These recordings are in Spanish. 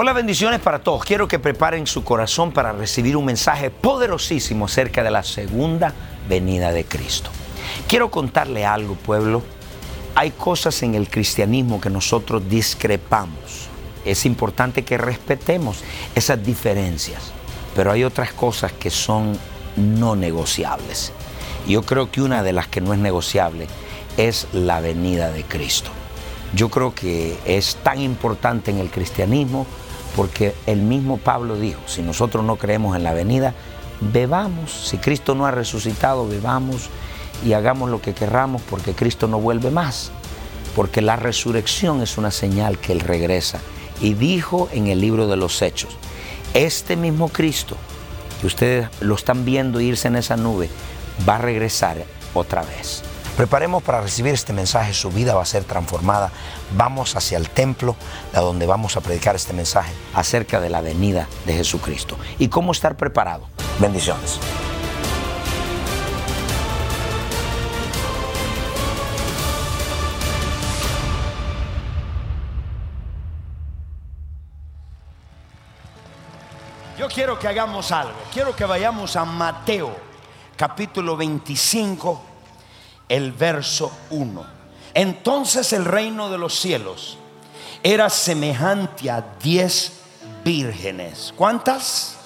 Hola, bendiciones para todos. Quiero que preparen su corazón para recibir un mensaje poderosísimo acerca de la segunda venida de Cristo. Quiero contarle algo, pueblo. Hay cosas en el cristianismo que nosotros discrepamos. Es importante que respetemos esas diferencias, pero hay otras cosas que son no negociables. Yo creo que una de las que no es negociable es la venida de Cristo. Yo creo que es tan importante en el cristianismo porque el mismo Pablo dijo, si nosotros no creemos en la venida, bebamos. Si Cristo no ha resucitado, bebamos y hagamos lo que querramos porque Cristo no vuelve más. Porque la resurrección es una señal que Él regresa. Y dijo en el libro de los Hechos, este mismo Cristo, que ustedes lo están viendo irse en esa nube, va a regresar otra vez. Preparemos para recibir este mensaje, su vida va a ser transformada. Vamos hacia el templo, a donde vamos a predicar este mensaje acerca de la venida de Jesucristo y cómo estar preparado. Bendiciones. Yo quiero que hagamos algo. Quiero que vayamos a Mateo, capítulo 25 el verso 1. Entonces el reino de los cielos era semejante a diez vírgenes. ¿Cuántas?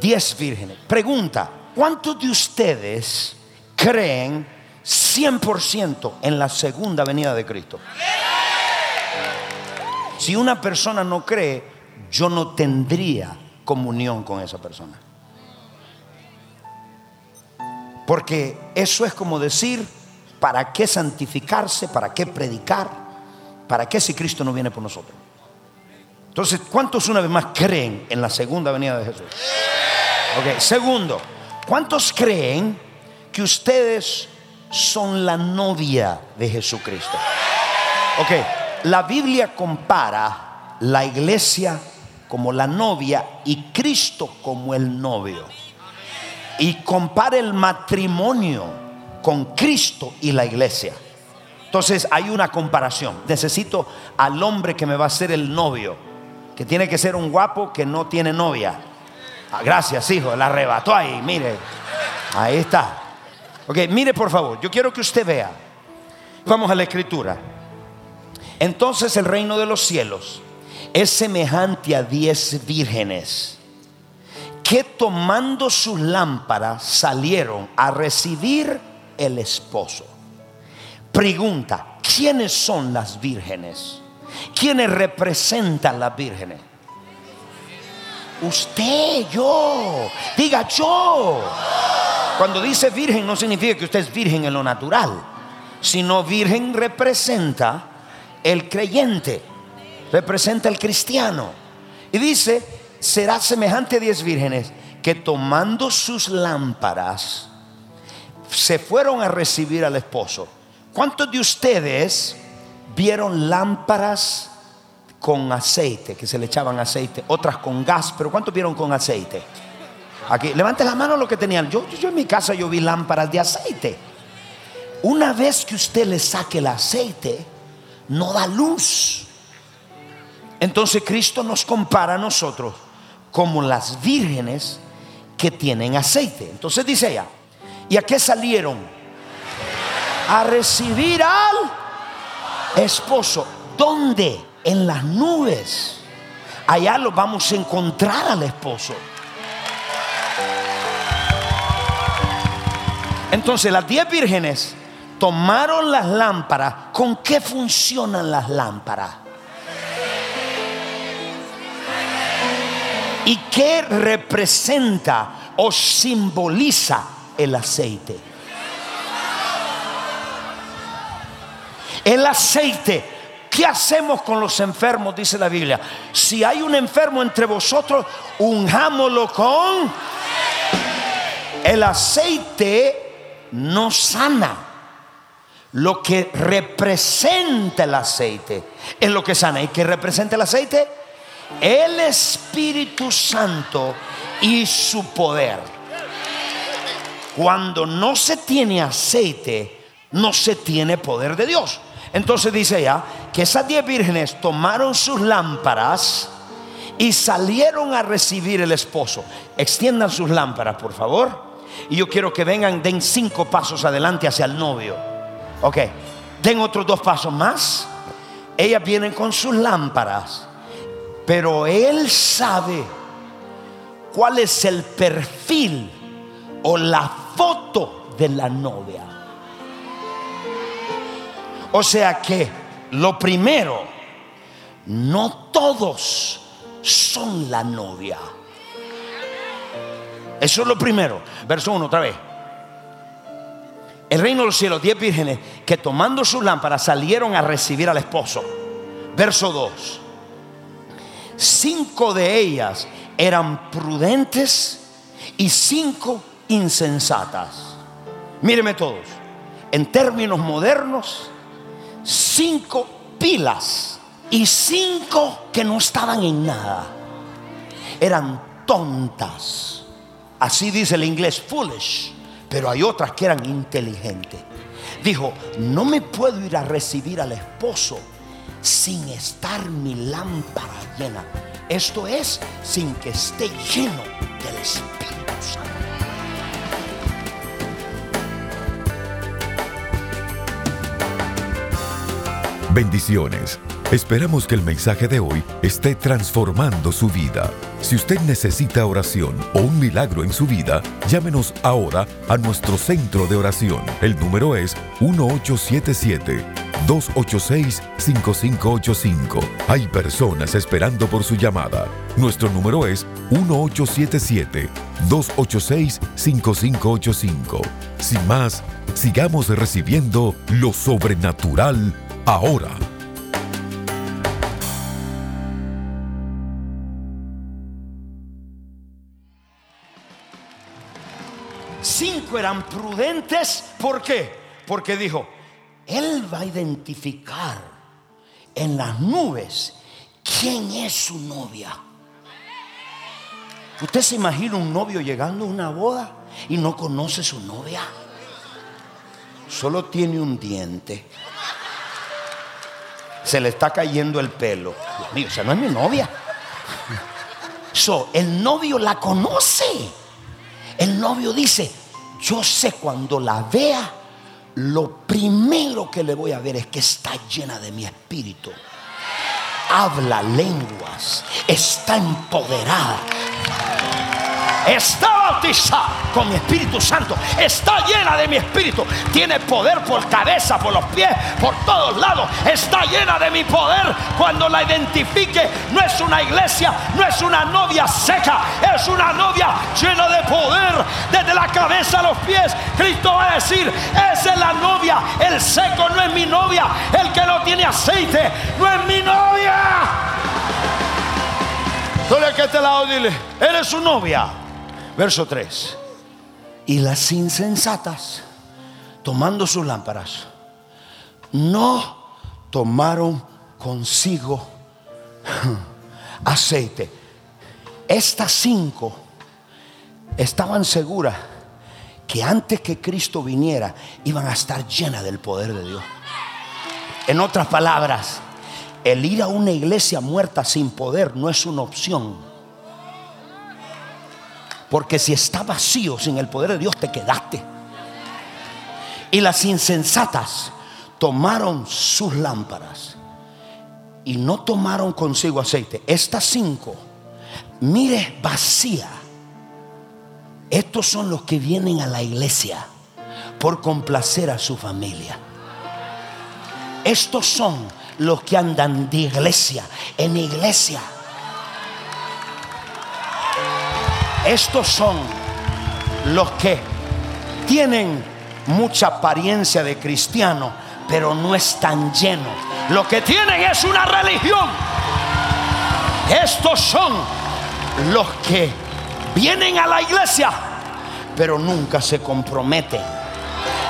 Diez vírgenes. Pregunta, ¿cuántos de ustedes creen 100% en la segunda venida de Cristo? Si una persona no cree, yo no tendría comunión con esa persona. Porque eso es como decir, ¿para qué santificarse? ¿Para qué predicar? ¿Para qué si Cristo no viene por nosotros? Entonces, ¿cuántos una vez más creen en la segunda venida de Jesús? Ok, segundo, ¿cuántos creen que ustedes son la novia de Jesucristo? Ok, la Biblia compara la iglesia como la novia y Cristo como el novio y compare el matrimonio con Cristo y la iglesia. Entonces hay una comparación. Necesito al hombre que me va a ser el novio, que tiene que ser un guapo que no tiene novia. Ah, gracias, hijo, la arrebató ahí, mire. Ahí está. Ok, mire por favor, yo quiero que usted vea. Vamos a la escritura. Entonces el reino de los cielos es semejante a diez vírgenes que tomando sus lámparas salieron a recibir el esposo. Pregunta, ¿quiénes son las vírgenes? ¿Quiénes representan las vírgenes? Usted, yo, diga yo. Cuando dice virgen no significa que usted es virgen en lo natural, sino virgen representa el creyente, representa el cristiano. Y dice, será semejante a diez vírgenes que tomando sus lámparas se fueron a recibir al esposo. ¿Cuántos de ustedes vieron lámparas con aceite, que se le echaban aceite, otras con gas, pero ¿cuántos vieron con aceite? Aquí, levante la mano lo que tenían. Yo, yo en mi casa yo vi lámparas de aceite. Una vez que usted le saque el aceite, no da luz. Entonces Cristo nos compara a nosotros como las vírgenes que tienen aceite. Entonces dice ella, ¿y a qué salieron? A recibir al esposo. ¿Dónde? En las nubes. Allá lo vamos a encontrar al esposo. Entonces las diez vírgenes tomaron las lámparas. ¿Con qué funcionan las lámparas? ¿Y qué representa o simboliza el aceite? El aceite. ¿Qué hacemos con los enfermos? Dice la Biblia. Si hay un enfermo entre vosotros, unjámoslo con... El aceite no sana. Lo que representa el aceite es lo que sana. ¿Y qué representa el aceite? El Espíritu Santo y su poder. Cuando no se tiene aceite, no se tiene poder de Dios. Entonces dice ella que esas diez vírgenes tomaron sus lámparas y salieron a recibir el esposo. Extiendan sus lámparas, por favor. Y yo quiero que vengan, den cinco pasos adelante hacia el novio. Ok, den otros dos pasos más. Ellas vienen con sus lámparas. Pero él sabe cuál es el perfil o la foto de la novia. O sea que lo primero, no todos son la novia. Eso es lo primero. Verso 1 otra vez. El reino de los cielos, diez vírgenes que tomando sus lámparas salieron a recibir al esposo. Verso 2. Cinco de ellas eran prudentes y cinco insensatas. Míreme todos. En términos modernos, cinco pilas y cinco que no estaban en nada. Eran tontas. Así dice el inglés foolish, pero hay otras que eran inteligentes. Dijo, no me puedo ir a recibir al esposo sin estar mi lámpara llena. Esto es sin que esté lleno del Espíritu Santo. Bendiciones. Esperamos que el mensaje de hoy esté transformando su vida. Si usted necesita oración o un milagro en su vida, llámenos ahora a nuestro centro de oración. El número es 1877-286-5585. Hay personas esperando por su llamada. Nuestro número es 1877-286-5585. Sin más, sigamos recibiendo lo sobrenatural ahora. Cinco eran prudentes. ¿Por qué? Porque dijo, Él va a identificar en las nubes quién es su novia. ¿Usted se imagina un novio llegando a una boda y no conoce su novia? Solo tiene un diente se le está cayendo el pelo. Dios mío, esa no es mi novia. So, el novio la conoce. El novio dice, yo sé cuando la vea, lo primero que le voy a ver es que está llena de mi espíritu. Habla lenguas, está empoderada está bautizada con mi Espíritu Santo, está llena de mi Espíritu, tiene poder por cabeza, por los pies, por todos lados, está llena de mi poder. Cuando la identifique, no es una iglesia, no es una novia seca, es una novia llena de poder, desde la cabeza a los pies. Cristo va a decir, esa es la novia, el seco no es mi novia, el que no tiene aceite no es mi novia. Dile que este lado, dile, eres su novia. Verso 3. Y las insensatas, tomando sus lámparas, no tomaron consigo aceite. Estas cinco estaban seguras que antes que Cristo viniera iban a estar llenas del poder de Dios. En otras palabras, el ir a una iglesia muerta sin poder no es una opción porque si está vacío sin el poder de Dios, te quedaste. Y las insensatas tomaron sus lámparas y no tomaron consigo aceite. Estas cinco, mire, vacía. Estos son los que vienen a la iglesia por complacer a su familia. Estos son los que andan de iglesia en iglesia. Estos son los que tienen mucha apariencia de cristiano, pero no están llenos. Lo que tienen es una religión. Estos son los que vienen a la iglesia, pero nunca se comprometen.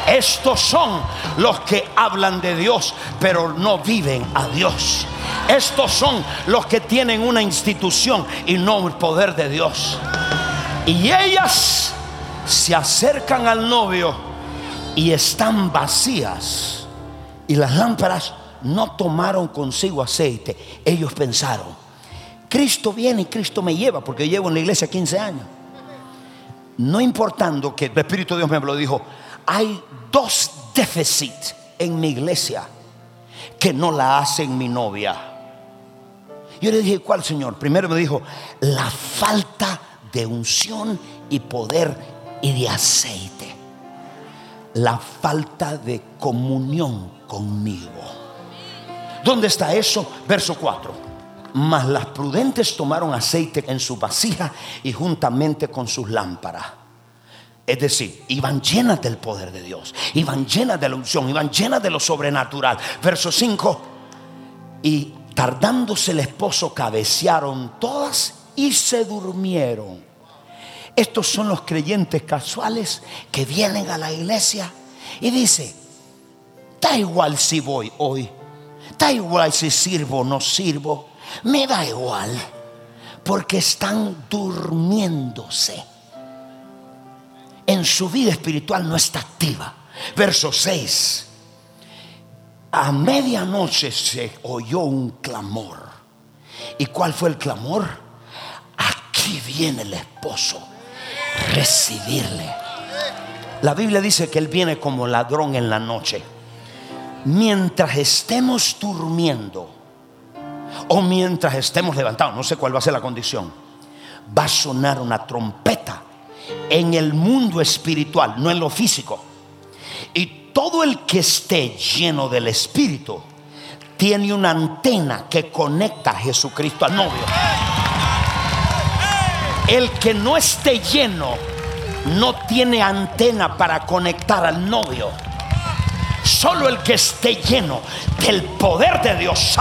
Estos son los que hablan de Dios, pero no viven a Dios. Estos son los que tienen una institución y no el poder de Dios. Y ellas se acercan al novio y están vacías. Y las lámparas no tomaron consigo aceite. Ellos pensaron, Cristo viene y Cristo me lleva, porque llevo en la iglesia 15 años. No importando que el Espíritu de Dios me lo dijo, hay dos déficits en mi iglesia que no la hacen mi novia. Yo le dije, ¿cuál Señor? Primero me dijo, la falta de unción y poder y de aceite. La falta de comunión conmigo. ¿Dónde está eso? Verso 4. Mas las prudentes tomaron aceite en su vasija y juntamente con sus lámparas. Es decir, iban llenas del poder de Dios, iban llenas de la unción, iban llenas de lo sobrenatural. Verso 5. Y tardándose el esposo, cabecearon todas y se durmieron. Estos son los creyentes casuales que vienen a la iglesia y dice, da igual si voy hoy, da igual si sirvo o no sirvo, me da igual, porque están durmiéndose. En su vida espiritual no está activa. Verso 6. A medianoche se oyó un clamor. ¿Y cuál fue el clamor? Aquí viene el esposo recibirle. La Biblia dice que Él viene como ladrón en la noche. Mientras estemos durmiendo o mientras estemos levantados, no sé cuál va a ser la condición, va a sonar una trompeta en el mundo espiritual, no en lo físico. Y todo el que esté lleno del Espíritu tiene una antena que conecta a Jesucristo al novio. El que no esté lleno no tiene antena para conectar al novio. Solo el que esté lleno del poder de Dios,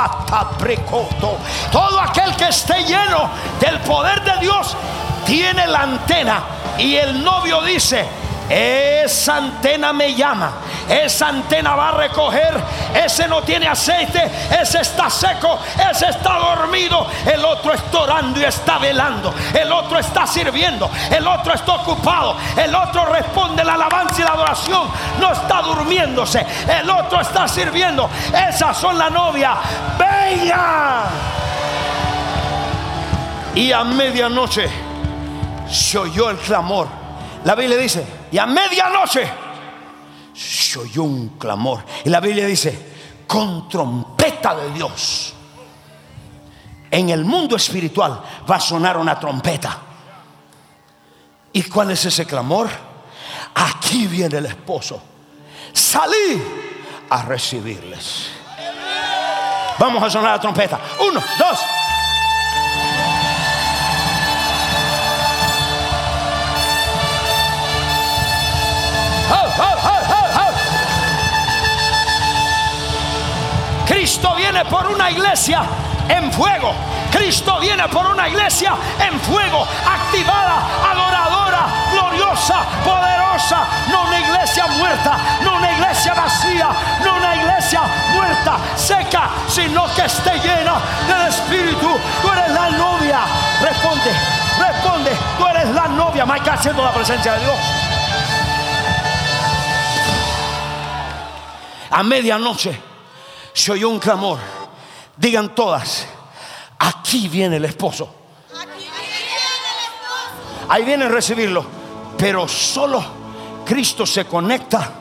todo aquel que esté lleno del poder de Dios tiene la antena y el novio dice, esa antena me llama. Esa antena va a recoger. Ese no tiene aceite. Ese está seco. Ese está dormido. El otro está orando y está velando. El otro está sirviendo. El otro está ocupado. El otro responde la alabanza y la adoración. No está durmiéndose. El otro está sirviendo. Esas son la novia. Venga. Y a medianoche se oyó el clamor. La Biblia dice, y a medianoche se oyó un clamor. Y la Biblia dice, con trompeta de Dios. En el mundo espiritual va a sonar una trompeta. ¿Y cuál es ese clamor? Aquí viene el esposo. Salí a recibirles. Vamos a sonar la trompeta. Uno, dos. Por una iglesia en fuego. Cristo viene por una iglesia en fuego, activada, adoradora, gloriosa, poderosa. No una iglesia muerta, no una iglesia vacía, no una iglesia muerta, seca, sino que esté llena del Espíritu. Tú eres la novia. Responde, responde. Tú eres la novia. Más haciendo la presencia de Dios. A medianoche se oyó un clamor. Digan todas, aquí viene el esposo. Ahí viene a recibirlo. Pero solo Cristo se conecta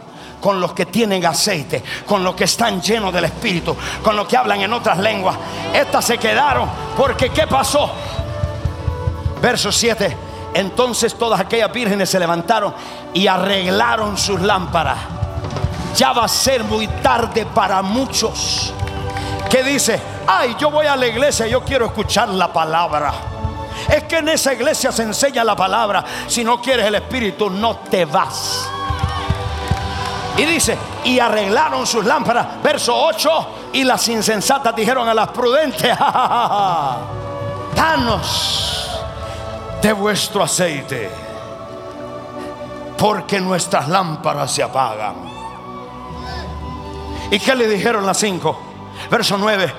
con los que tienen aceite, con los que están llenos del Espíritu, con los que hablan en otras lenguas. Estas se quedaron porque ¿qué pasó? Verso 7. Entonces todas aquellas vírgenes se levantaron y arreglaron sus lámparas. Ya va a ser muy tarde para muchos. Que dice, ay, yo voy a la iglesia, yo quiero escuchar la palabra. Es que en esa iglesia se enseña la palabra. Si no quieres el Espíritu, no te vas. Y dice, y arreglaron sus lámparas. Verso 8, y las insensatas dijeron a las prudentes, danos de vuestro aceite, porque nuestras lámparas se apagan. ¿Y qué le dijeron las cinco? Verso 9.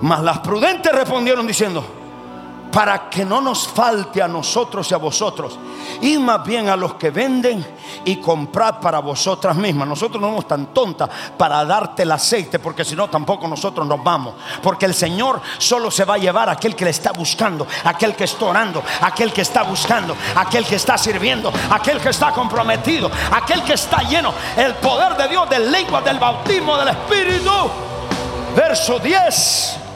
Mas las prudentes respondieron diciendo, para que no nos falte a nosotros y a vosotros, y más bien a los que venden y comprar para vosotras mismas. Nosotros no somos tan tontas para darte el aceite, porque si no tampoco nosotros nos vamos. Porque el Señor solo se va a llevar a aquel que le está buscando, aquel que está orando, aquel que está buscando, aquel que está sirviendo, aquel que está comprometido, aquel que está lleno el poder de Dios, del lengua, del bautismo del Espíritu. Verso 10.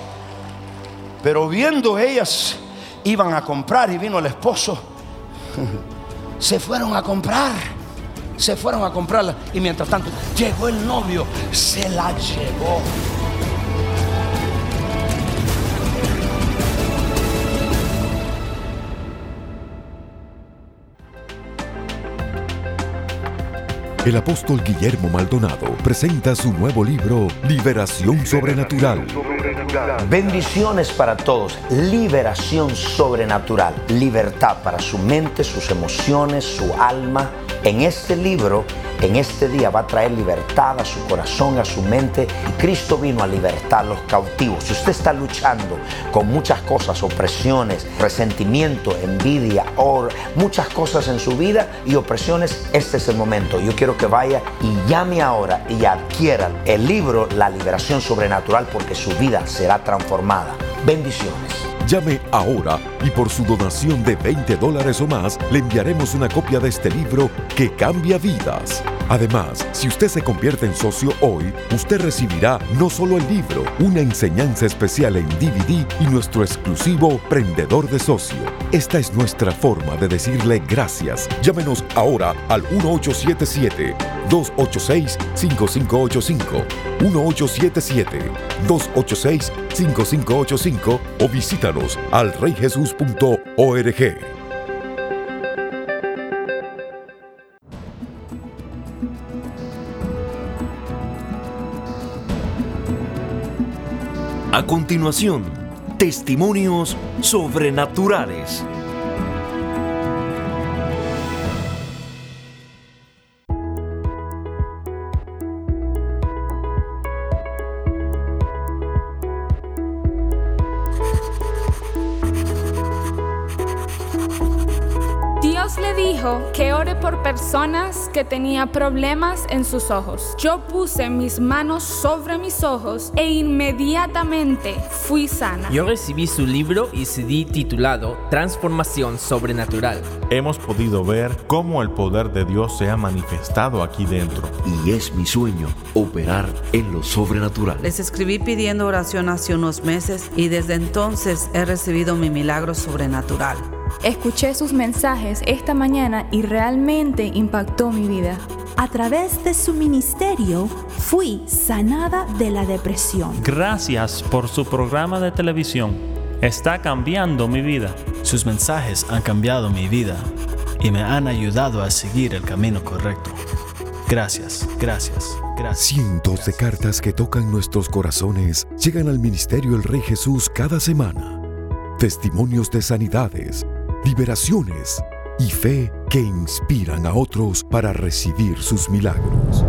Pero viendo ellas iban a comprar y vino el esposo, se fueron a comprar, se fueron a comprarla y mientras tanto llegó el novio, se la llevó. El apóstol Guillermo Maldonado presenta su nuevo libro, Liberación Sobrenatural. Bendiciones para todos, liberación sobrenatural, libertad para su mente, sus emociones, su alma. En este libro, en este día va a traer libertad a su corazón, a su mente. Cristo vino a libertar a los cautivos. Si usted está luchando con muchas cosas, opresiones, resentimiento, envidia, or, muchas cosas en su vida y opresiones, este es el momento. Yo quiero que vaya y llame ahora y adquiera el libro La liberación sobrenatural porque su vida será transformada. Bendiciones. Llame ahora y por su donación de 20 dólares o más le enviaremos una copia de este libro que cambia vidas. Además, si usted se convierte en socio hoy, usted recibirá no solo el libro, una enseñanza especial en DVD y nuestro exclusivo Prendedor de Socio. Esta es nuestra forma de decirle gracias. Llámenos ahora al 1877-286-5585, 1877-286-5585 o visítanos al reyjesus.org. A continuación, testimonios sobrenaturales. Dios le dijo que ore por personas que tenían problemas en sus ojos. Yo puse mis manos sobre mis ojos e inmediatamente fui sana. Yo recibí su libro y CD titulado Transformación Sobrenatural. Hemos podido ver cómo el poder de Dios se ha manifestado aquí dentro. Y es mi sueño operar en lo sobrenatural. Les escribí pidiendo oración hace unos meses y desde entonces he recibido mi milagro sobrenatural. Escuché sus mensajes esta mañana y realmente impactó mi vida. A través de su ministerio fui sanada de la depresión. Gracias por su programa de televisión. Está cambiando mi vida. Sus mensajes han cambiado mi vida y me han ayudado a seguir el camino correcto. Gracias, gracias, gracias. Cientos de cartas que tocan nuestros corazones llegan al Ministerio El Rey Jesús cada semana. Testimonios de sanidades, liberaciones y fe que inspiran a otros para recibir sus milagros.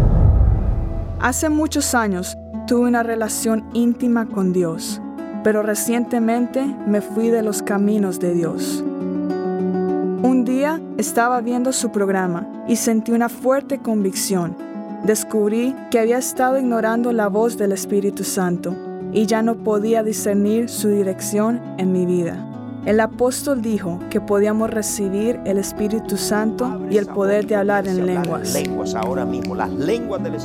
Hace muchos años tuve una relación íntima con Dios, pero recientemente me fui de los caminos de Dios. Un día estaba viendo su programa y sentí una fuerte convicción. Descubrí que había estado ignorando la voz del Espíritu Santo y ya no podía discernir su dirección en mi vida. El apóstol dijo que podíamos recibir el Espíritu Santo y el poder de hablar en lenguas.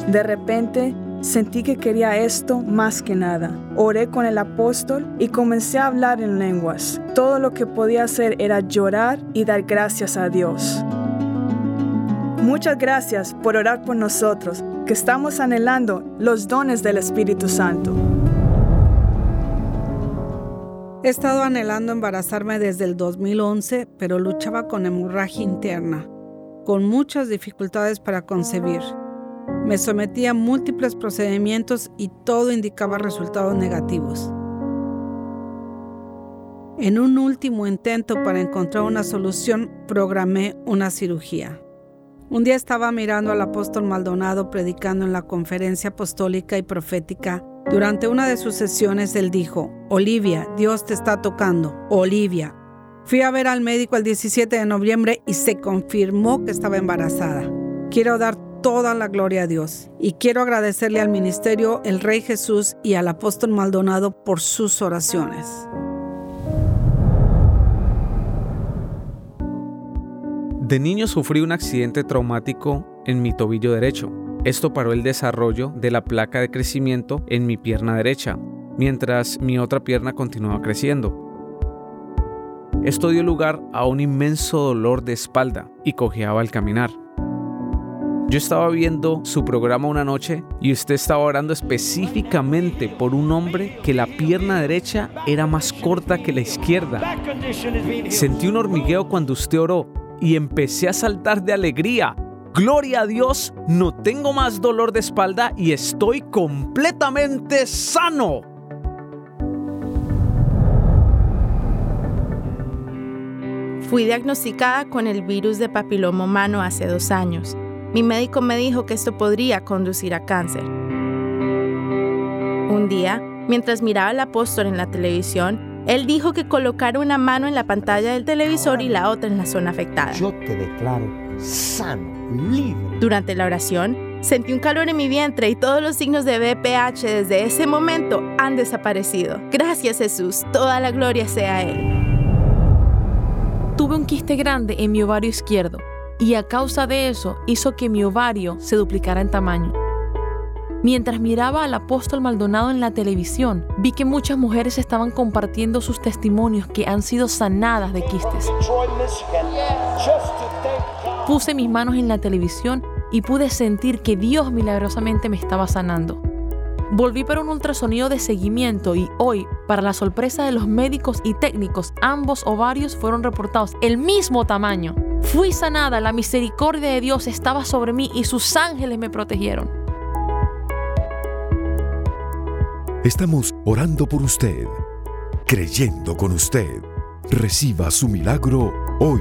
De repente sentí que quería esto más que nada. Oré con el apóstol y comencé a hablar en lenguas. Todo lo que podía hacer era llorar y dar gracias a Dios. Muchas gracias por orar por nosotros, que estamos anhelando los dones del Espíritu Santo. He estado anhelando embarazarme desde el 2011, pero luchaba con hemorragia interna, con muchas dificultades para concebir. Me sometí a múltiples procedimientos y todo indicaba resultados negativos. En un último intento para encontrar una solución, programé una cirugía. Un día estaba mirando al apóstol Maldonado predicando en la conferencia apostólica y profética. Durante una de sus sesiones él dijo, Olivia, Dios te está tocando. Olivia. Fui a ver al médico el 17 de noviembre y se confirmó que estaba embarazada. Quiero dar toda la gloria a Dios y quiero agradecerle al ministerio El Rey Jesús y al apóstol Maldonado por sus oraciones. De niño sufrí un accidente traumático en mi tobillo derecho. Esto paró el desarrollo de la placa de crecimiento en mi pierna derecha, mientras mi otra pierna continuaba creciendo. Esto dio lugar a un inmenso dolor de espalda y cojeaba al caminar. Yo estaba viendo su programa una noche y usted estaba orando específicamente por un hombre que la pierna derecha era más corta que la izquierda. Sentí un hormigueo cuando usted oró y empecé a saltar de alegría. Gloria a Dios, no tengo más dolor de espalda y estoy completamente sano. Fui diagnosticada con el virus de papiloma humano hace dos años. Mi médico me dijo que esto podría conducir a cáncer. Un día, mientras miraba al apóstol en la televisión, él dijo que colocara una mano en la pantalla del televisor y la otra en la zona afectada. Yo te declaro sano, libre. Durante la oración, sentí un calor en mi vientre y todos los signos de BPH desde ese momento han desaparecido. Gracias Jesús, toda la gloria sea a Él. Tuve un quiste grande en mi ovario izquierdo y a causa de eso hizo que mi ovario se duplicara en tamaño. Mientras miraba al apóstol Maldonado en la televisión, vi que muchas mujeres estaban compartiendo sus testimonios que han sido sanadas de quistes. Puse mis manos en la televisión y pude sentir que Dios milagrosamente me estaba sanando. Volví para un ultrasonido de seguimiento y hoy, para la sorpresa de los médicos y técnicos, ambos ovarios fueron reportados el mismo tamaño. Fui sanada, la misericordia de Dios estaba sobre mí y sus ángeles me protegieron. Estamos orando por usted, creyendo con usted. Reciba su milagro hoy.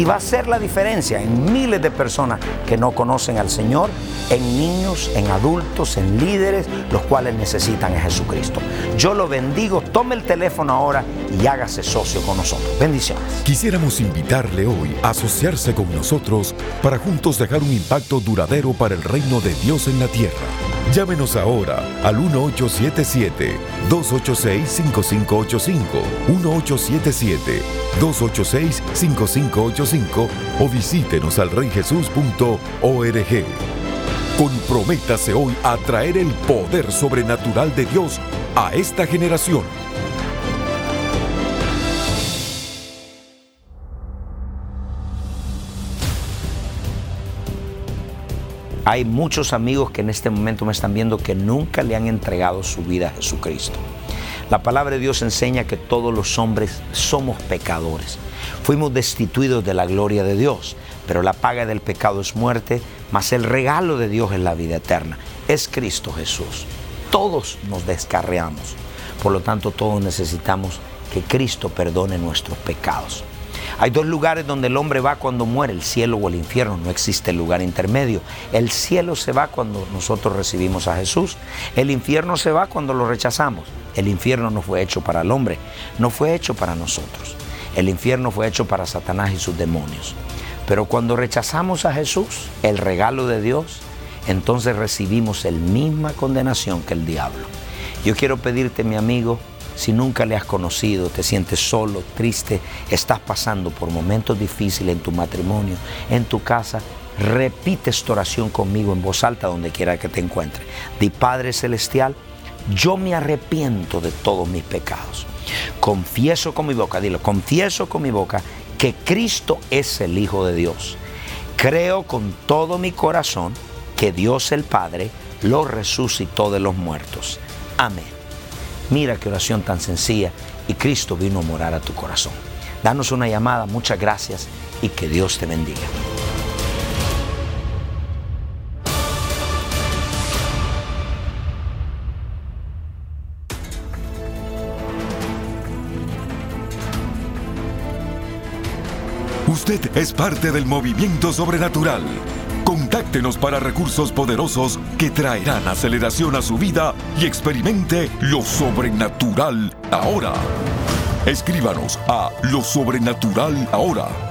Va a ser la diferencia en miles de personas que no conocen al Señor, en niños, en adultos, en líderes, los cuales necesitan a Jesucristo. Yo lo bendigo, tome el teléfono ahora y hágase socio con nosotros. Bendiciones. Quisiéramos invitarle hoy a asociarse con nosotros para juntos dejar un impacto duradero para el reino de Dios en la tierra. Llámenos ahora al 1877-286-5585, 1877-286-5585 o visítenos al reyjesus.org. Comprométase hoy a traer el poder sobrenatural de Dios a esta generación. Hay muchos amigos que en este momento me están viendo que nunca le han entregado su vida a Jesucristo. La palabra de Dios enseña que todos los hombres somos pecadores. Fuimos destituidos de la gloria de Dios, pero la paga del pecado es muerte, mas el regalo de Dios es la vida eterna. Es Cristo Jesús. Todos nos descarreamos. Por lo tanto, todos necesitamos que Cristo perdone nuestros pecados. Hay dos lugares donde el hombre va cuando muere, el cielo o el infierno. No existe lugar intermedio. El cielo se va cuando nosotros recibimos a Jesús. El infierno se va cuando lo rechazamos. El infierno no fue hecho para el hombre, no fue hecho para nosotros. El infierno fue hecho para Satanás y sus demonios. Pero cuando rechazamos a Jesús, el regalo de Dios, entonces recibimos la misma condenación que el diablo. Yo quiero pedirte, mi amigo, si nunca le has conocido, te sientes solo, triste, estás pasando por momentos difíciles en tu matrimonio, en tu casa, repite esta oración conmigo en voz alta donde quiera que te encuentre. Di Padre Celestial, yo me arrepiento de todos mis pecados. Confieso con mi boca, dilo, confieso con mi boca que Cristo es el Hijo de Dios. Creo con todo mi corazón que Dios el Padre lo resucitó de los muertos. Amén. Mira qué oración tan sencilla y Cristo vino a morar a tu corazón. Danos una llamada, muchas gracias y que Dios te bendiga. Usted es parte del movimiento sobrenatural. Contáctenos para recursos poderosos que traerán aceleración a su vida y experimente lo sobrenatural ahora. Escríbanos a lo sobrenatural ahora.